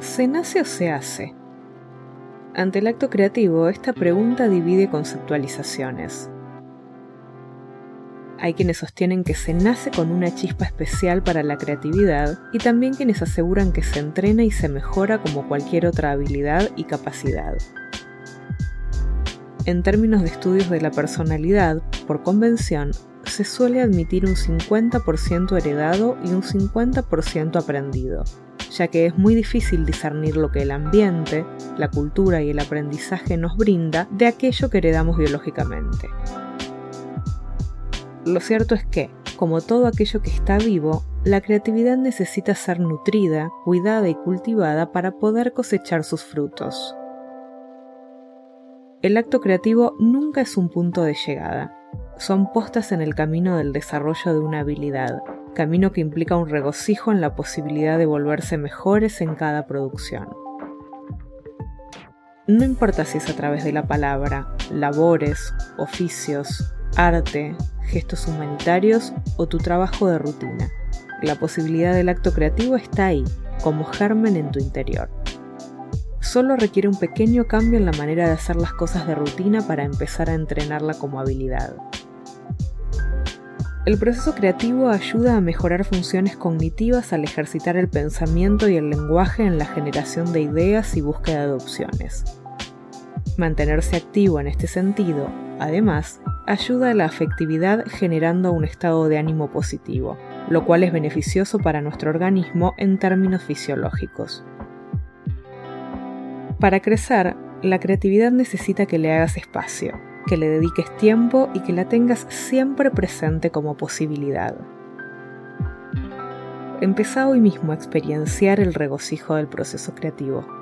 ¿Se nace o se hace? Ante el acto creativo, esta pregunta divide conceptualizaciones. Hay quienes sostienen que se nace con una chispa especial para la creatividad y también quienes aseguran que se entrena y se mejora como cualquier otra habilidad y capacidad. En términos de estudios de la personalidad, por convención, se suele admitir un 50% heredado y un 50% aprendido, ya que es muy difícil discernir lo que el ambiente, la cultura y el aprendizaje nos brinda de aquello que heredamos biológicamente. Lo cierto es que, como todo aquello que está vivo, la creatividad necesita ser nutrida, cuidada y cultivada para poder cosechar sus frutos. El acto creativo nunca es un punto de llegada. Son postas en el camino del desarrollo de una habilidad, camino que implica un regocijo en la posibilidad de volverse mejores en cada producción. No importa si es a través de la palabra, labores, oficios, arte, gestos humanitarios o tu trabajo de rutina. La posibilidad del acto creativo está ahí, como germen en tu interior. Solo requiere un pequeño cambio en la manera de hacer las cosas de rutina para empezar a entrenarla como habilidad. El proceso creativo ayuda a mejorar funciones cognitivas al ejercitar el pensamiento y el lenguaje en la generación de ideas y búsqueda de opciones. Mantenerse activo en este sentido, además, ayuda a la afectividad generando un estado de ánimo positivo, lo cual es beneficioso para nuestro organismo en términos fisiológicos. Para crecer, la creatividad necesita que le hagas espacio, que le dediques tiempo y que la tengas siempre presente como posibilidad. Empezá hoy mismo a experienciar el regocijo del proceso creativo.